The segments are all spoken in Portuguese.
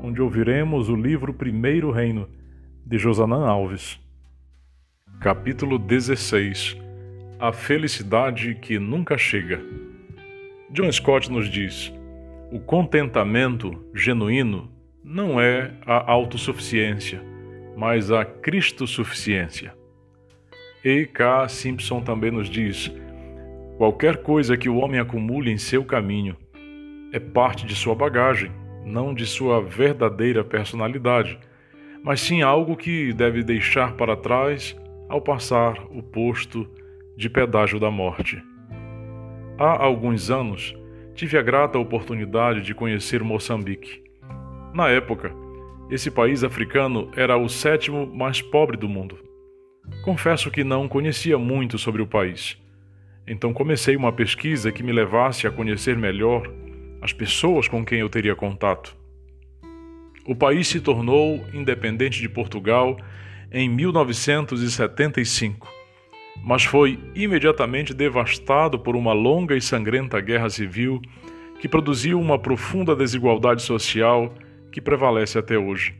onde ouviremos o livro Primeiro Reino, de Josanã Alves. Capítulo 16 A felicidade que nunca chega. John Scott nos diz: o contentamento genuíno não é a autossuficiência, mas a cristosuficiência. E K. Simpson também nos diz: qualquer coisa que o homem acumule em seu caminho é parte de sua bagagem não de sua verdadeira personalidade, mas sim algo que deve deixar para trás ao passar o posto de pedágio da morte. Há alguns anos, tive a grata oportunidade de conhecer Moçambique. Na época, esse país africano era o sétimo mais pobre do mundo. Confesso que não conhecia muito sobre o país. Então comecei uma pesquisa que me levasse a conhecer melhor as pessoas com quem eu teria contato. O país se tornou independente de Portugal em 1975, mas foi imediatamente devastado por uma longa e sangrenta guerra civil que produziu uma profunda desigualdade social que prevalece até hoje.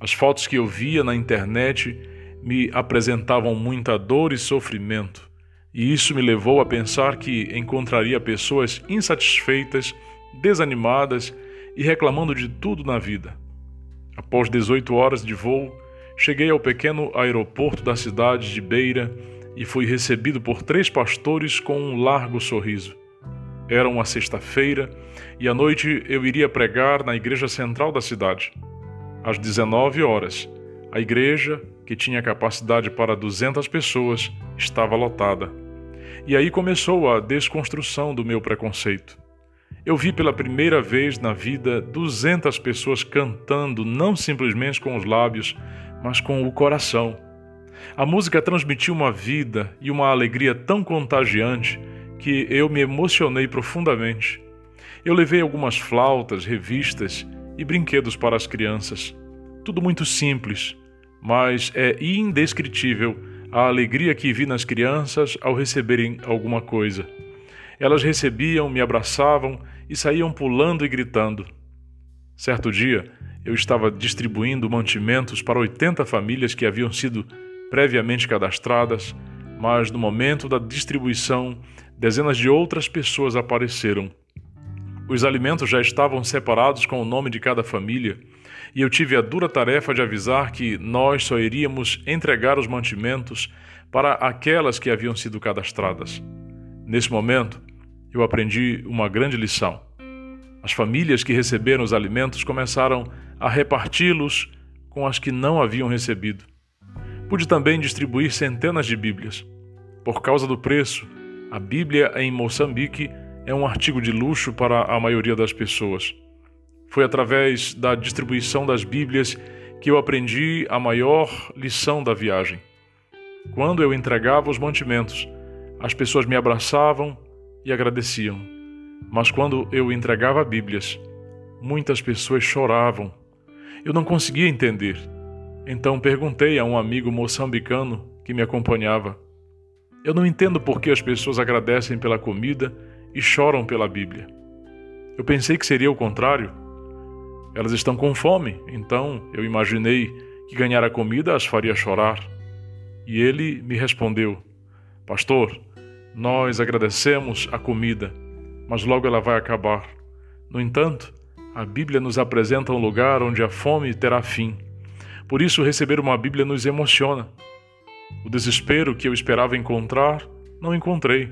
As fotos que eu via na internet me apresentavam muita dor e sofrimento, e isso me levou a pensar que encontraria pessoas insatisfeitas, desanimadas e reclamando de tudo na vida. Após 18 horas de voo, cheguei ao pequeno aeroporto da cidade de Beira e fui recebido por três pastores com um largo sorriso. Era uma sexta-feira e à noite eu iria pregar na igreja central da cidade. Às 19 horas, a igreja, que tinha capacidade para 200 pessoas, estava lotada. E aí começou a desconstrução do meu preconceito. Eu vi pela primeira vez na vida 200 pessoas cantando, não simplesmente com os lábios, mas com o coração. A música transmitiu uma vida e uma alegria tão contagiante que eu me emocionei profundamente. Eu levei algumas flautas, revistas e brinquedos para as crianças. Tudo muito simples, mas é indescritível a alegria que vi nas crianças ao receberem alguma coisa. Elas recebiam, me abraçavam e saíam pulando e gritando. Certo dia, eu estava distribuindo mantimentos para 80 famílias que haviam sido previamente cadastradas, mas no momento da distribuição, dezenas de outras pessoas apareceram. Os alimentos já estavam separados com o nome de cada família e eu tive a dura tarefa de avisar que nós só iríamos entregar os mantimentos para aquelas que haviam sido cadastradas. Nesse momento, eu aprendi uma grande lição. As famílias que receberam os alimentos começaram a reparti-los com as que não haviam recebido. Pude também distribuir centenas de Bíblias. Por causa do preço, a Bíblia em Moçambique é um artigo de luxo para a maioria das pessoas. Foi através da distribuição das Bíblias que eu aprendi a maior lição da viagem. Quando eu entregava os mantimentos, as pessoas me abraçavam e agradeciam. Mas quando eu entregava Bíblias, muitas pessoas choravam. Eu não conseguia entender. Então perguntei a um amigo moçambicano que me acompanhava: Eu não entendo por que as pessoas agradecem pela comida e choram pela Bíblia. Eu pensei que seria o contrário. Elas estão com fome, então eu imaginei que ganhar a comida as faria chorar. E ele me respondeu: Pastor, nós agradecemos a comida, mas logo ela vai acabar. No entanto, a Bíblia nos apresenta um lugar onde a fome terá fim. Por isso, receber uma Bíblia nos emociona. O desespero que eu esperava encontrar, não encontrei.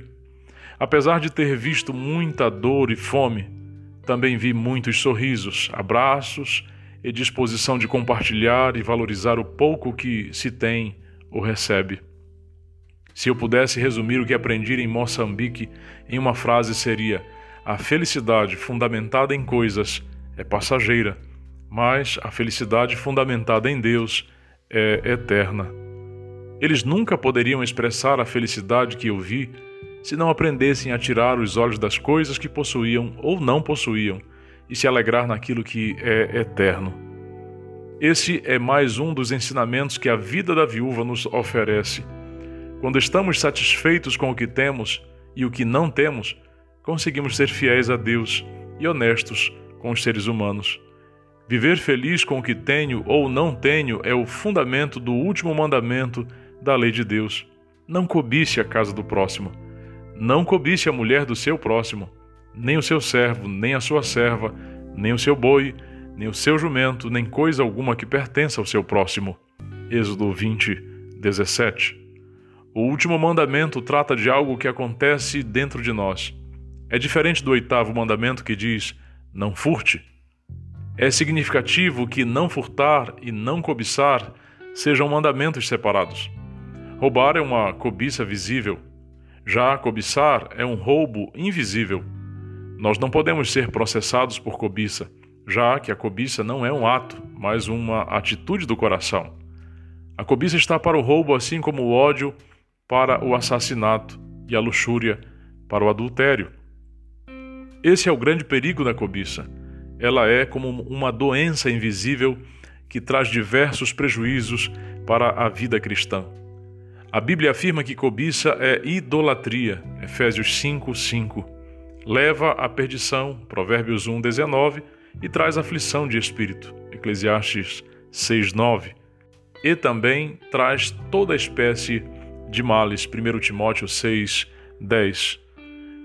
Apesar de ter visto muita dor e fome, também vi muitos sorrisos, abraços e disposição de compartilhar e valorizar o pouco que se tem ou recebe. Se eu pudesse resumir o que aprendi em Moçambique em uma frase seria: a felicidade fundamentada em coisas é passageira, mas a felicidade fundamentada em Deus é eterna. Eles nunca poderiam expressar a felicidade que eu vi se não aprendessem a tirar os olhos das coisas que possuíam ou não possuíam e se alegrar naquilo que é eterno. Esse é mais um dos ensinamentos que a vida da viúva nos oferece. Quando estamos satisfeitos com o que temos e o que não temos, conseguimos ser fiéis a Deus e honestos com os seres humanos. Viver feliz com o que tenho ou não tenho é o fundamento do último mandamento da lei de Deus. Não cobice a casa do próximo. Não cobice a mulher do seu próximo, nem o seu servo, nem a sua serva, nem o seu boi, nem o seu jumento, nem coisa alguma que pertença ao seu próximo. Êxodo 20, 17. O último mandamento trata de algo que acontece dentro de nós. É diferente do oitavo mandamento que diz: não furte. É significativo que não furtar e não cobiçar sejam mandamentos separados. Roubar é uma cobiça visível, já cobiçar é um roubo invisível. Nós não podemos ser processados por cobiça, já que a cobiça não é um ato, mas uma atitude do coração. A cobiça está para o roubo, assim como o ódio para o assassinato e a luxúria para o adultério. Esse é o grande perigo da cobiça. Ela é como uma doença invisível que traz diversos prejuízos para a vida cristã. A Bíblia afirma que cobiça é idolatria, Efésios 5, 5. Leva à perdição, Provérbios 1, 19, e traz aflição de espírito, Eclesiastes 6, 9. E também traz toda espécie de males, 1 Timóteo 6, 10.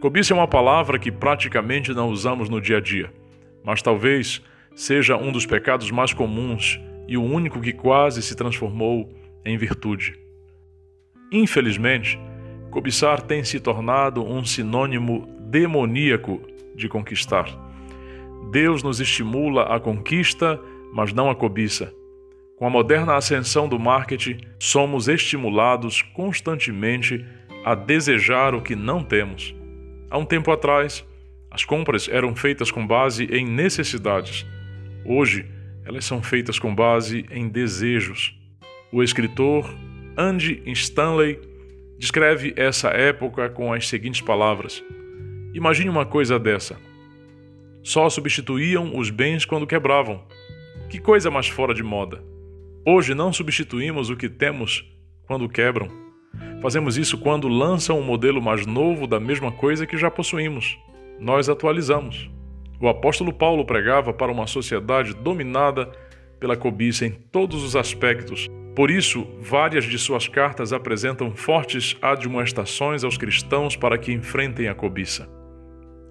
Cobiça é uma palavra que praticamente não usamos no dia a dia, mas talvez seja um dos pecados mais comuns e o único que quase se transformou em virtude. Infelizmente, cobiçar tem se tornado um sinônimo demoníaco de conquistar. Deus nos estimula a conquista, mas não a cobiça. Com a moderna ascensão do marketing, somos estimulados constantemente a desejar o que não temos. Há um tempo atrás, as compras eram feitas com base em necessidades. Hoje, elas são feitas com base em desejos. O escritor Andy Stanley descreve essa época com as seguintes palavras: Imagine uma coisa dessa. Só substituíam os bens quando quebravam. Que coisa mais fora de moda. Hoje não substituímos o que temos quando quebram. Fazemos isso quando lançam um modelo mais novo da mesma coisa que já possuímos. Nós atualizamos. O apóstolo Paulo pregava para uma sociedade dominada pela cobiça em todos os aspectos por isso, várias de suas cartas apresentam fortes admoestações aos cristãos para que enfrentem a cobiça.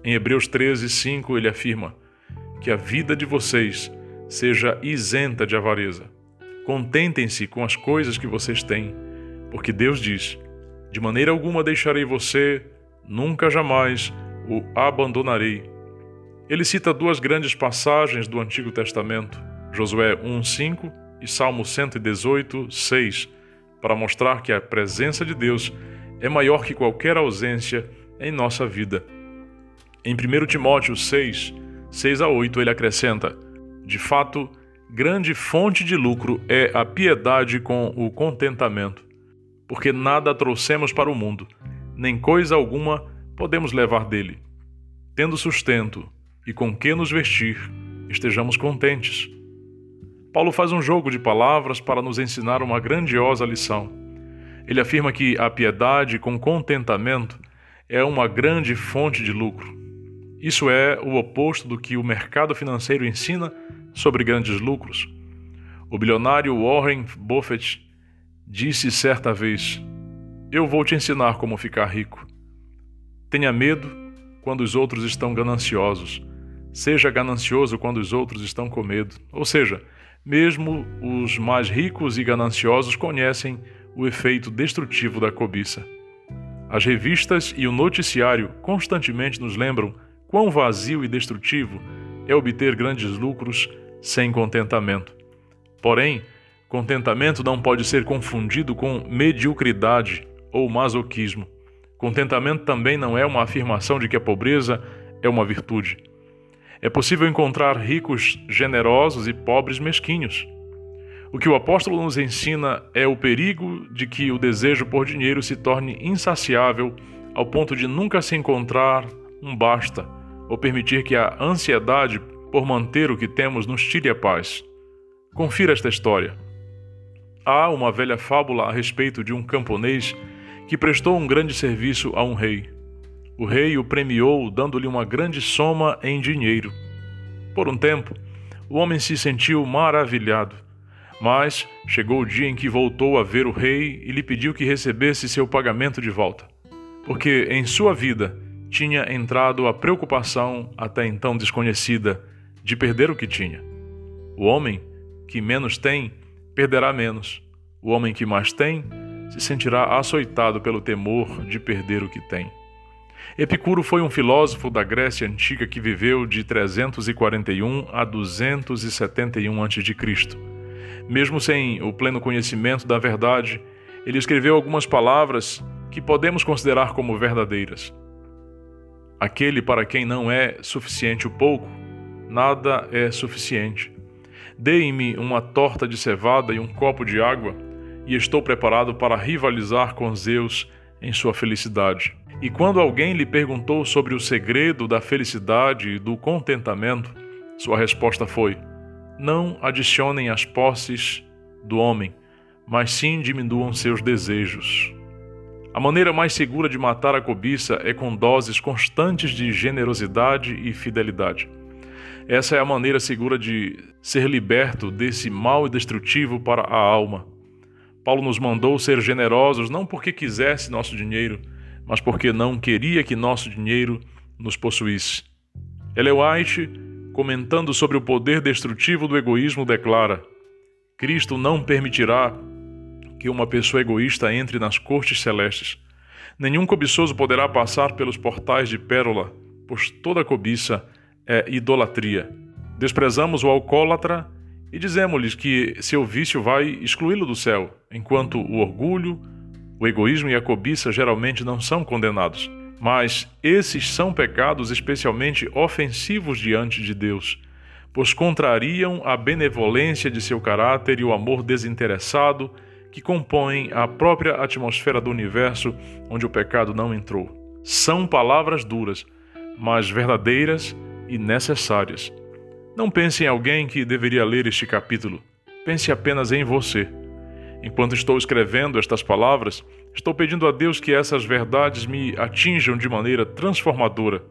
Em Hebreus 13, 5, ele afirma que a vida de vocês seja isenta de avareza. Contentem-se com as coisas que vocês têm, porque Deus diz: De maneira alguma deixarei você, nunca jamais o abandonarei. Ele cita duas grandes passagens do Antigo Testamento, Josué 1, 5 e Salmo 118, 6, para mostrar que a presença de Deus é maior que qualquer ausência em nossa vida. Em 1 Timóteo 6, 6 a 8, ele acrescenta: De fato, grande fonte de lucro é a piedade com o contentamento, porque nada trouxemos para o mundo, nem coisa alguma podemos levar dele. Tendo sustento e com que nos vestir, estejamos contentes. Paulo faz um jogo de palavras para nos ensinar uma grandiosa lição. Ele afirma que a piedade com contentamento é uma grande fonte de lucro. Isso é o oposto do que o mercado financeiro ensina sobre grandes lucros. O bilionário Warren Buffett disse certa vez: Eu vou te ensinar como ficar rico. Tenha medo quando os outros estão gananciosos. Seja ganancioso quando os outros estão com medo. Ou seja, mesmo os mais ricos e gananciosos conhecem o efeito destrutivo da cobiça. As revistas e o noticiário constantemente nos lembram quão vazio e destrutivo é obter grandes lucros sem contentamento. Porém, contentamento não pode ser confundido com mediocridade ou masoquismo. Contentamento também não é uma afirmação de que a pobreza é uma virtude. É possível encontrar ricos generosos e pobres mesquinhos. O que o apóstolo nos ensina é o perigo de que o desejo por dinheiro se torne insaciável ao ponto de nunca se encontrar um basta, ou permitir que a ansiedade por manter o que temos nos tire a paz. Confira esta história. Há uma velha fábula a respeito de um camponês que prestou um grande serviço a um rei. O rei o premiou dando-lhe uma grande soma em dinheiro. Por um tempo, o homem se sentiu maravilhado, mas chegou o dia em que voltou a ver o rei e lhe pediu que recebesse seu pagamento de volta, porque em sua vida tinha entrado a preocupação, até então desconhecida, de perder o que tinha. O homem que menos tem, perderá menos. O homem que mais tem, se sentirá açoitado pelo temor de perder o que tem. Epicuro foi um filósofo da Grécia antiga que viveu de 341 a 271 a.C. Mesmo sem o pleno conhecimento da verdade, ele escreveu algumas palavras que podemos considerar como verdadeiras. Aquele para quem não é suficiente o pouco, nada é suficiente. Deem-me uma torta de cevada e um copo de água, e estou preparado para rivalizar com Zeus em sua felicidade. E quando alguém lhe perguntou sobre o segredo da felicidade e do contentamento, sua resposta foi: Não adicionem as posses do homem, mas sim diminuam seus desejos. A maneira mais segura de matar a cobiça é com doses constantes de generosidade e fidelidade. Essa é a maneira segura de ser liberto desse mal e destrutivo para a alma. Paulo nos mandou ser generosos não porque quisesse nosso dinheiro, mas porque não queria que nosso dinheiro nos possuísse. Ellen White, comentando sobre o poder destrutivo do egoísmo, declara: Cristo não permitirá que uma pessoa egoísta entre nas cortes celestes. Nenhum cobiçoso poderá passar pelos portais de pérola, pois toda cobiça é idolatria. Desprezamos o alcoólatra e dizemos-lhes que seu vício vai excluí-lo do céu, enquanto o orgulho, o egoísmo e a cobiça geralmente não são condenados. Mas esses são pecados especialmente ofensivos diante de Deus, pois contrariam a benevolência de seu caráter e o amor desinteressado que compõem a própria atmosfera do universo onde o pecado não entrou. São palavras duras, mas verdadeiras e necessárias. Não pense em alguém que deveria ler este capítulo. Pense apenas em você. Enquanto estou escrevendo estas palavras, estou pedindo a Deus que essas verdades me atinjam de maneira transformadora.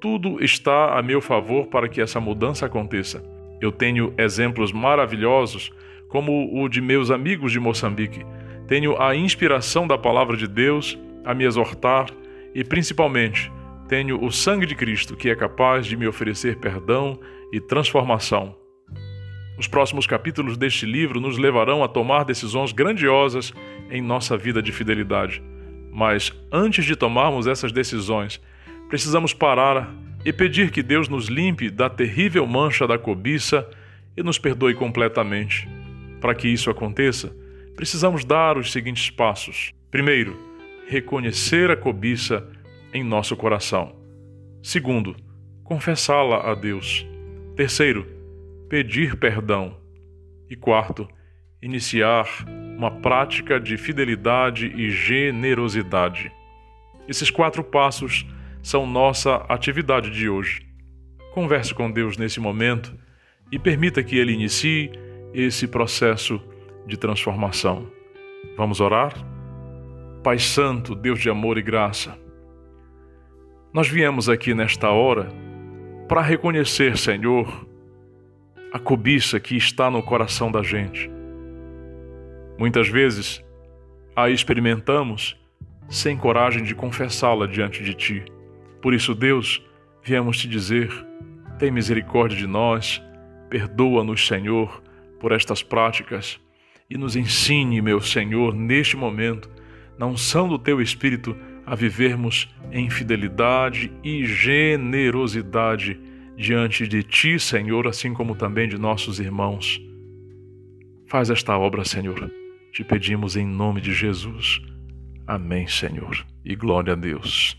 Tudo está a meu favor para que essa mudança aconteça. Eu tenho exemplos maravilhosos como o de meus amigos de Moçambique. Tenho a inspiração da palavra de Deus a me exortar e, principalmente, tenho o sangue de Cristo que é capaz de me oferecer perdão e transformação. Os próximos capítulos deste livro nos levarão a tomar decisões grandiosas em nossa vida de fidelidade. Mas antes de tomarmos essas decisões, precisamos parar e pedir que Deus nos limpe da terrível mancha da cobiça e nos perdoe completamente. Para que isso aconteça, precisamos dar os seguintes passos. Primeiro, reconhecer a cobiça em nosso coração. Segundo, confessá-la a Deus. Terceiro, pedir perdão. E quarto, iniciar uma prática de fidelidade e generosidade. Esses quatro passos são nossa atividade de hoje. Converse com Deus nesse momento e permita que Ele inicie esse processo de transformação. Vamos orar? Pai Santo, Deus de amor e graça, nós viemos aqui nesta hora para reconhecer, Senhor, a cobiça que está no coração da gente. Muitas vezes a experimentamos sem coragem de confessá-la diante de Ti. Por isso, Deus, viemos te dizer: tem misericórdia de nós, perdoa-nos, Senhor por estas práticas e nos ensine, meu Senhor, neste momento, na unção do Teu Espírito, a vivermos em fidelidade e generosidade diante de Ti, Senhor, assim como também de nossos irmãos. Faz esta obra, Senhor. Te pedimos em nome de Jesus. Amém, Senhor. E glória a Deus.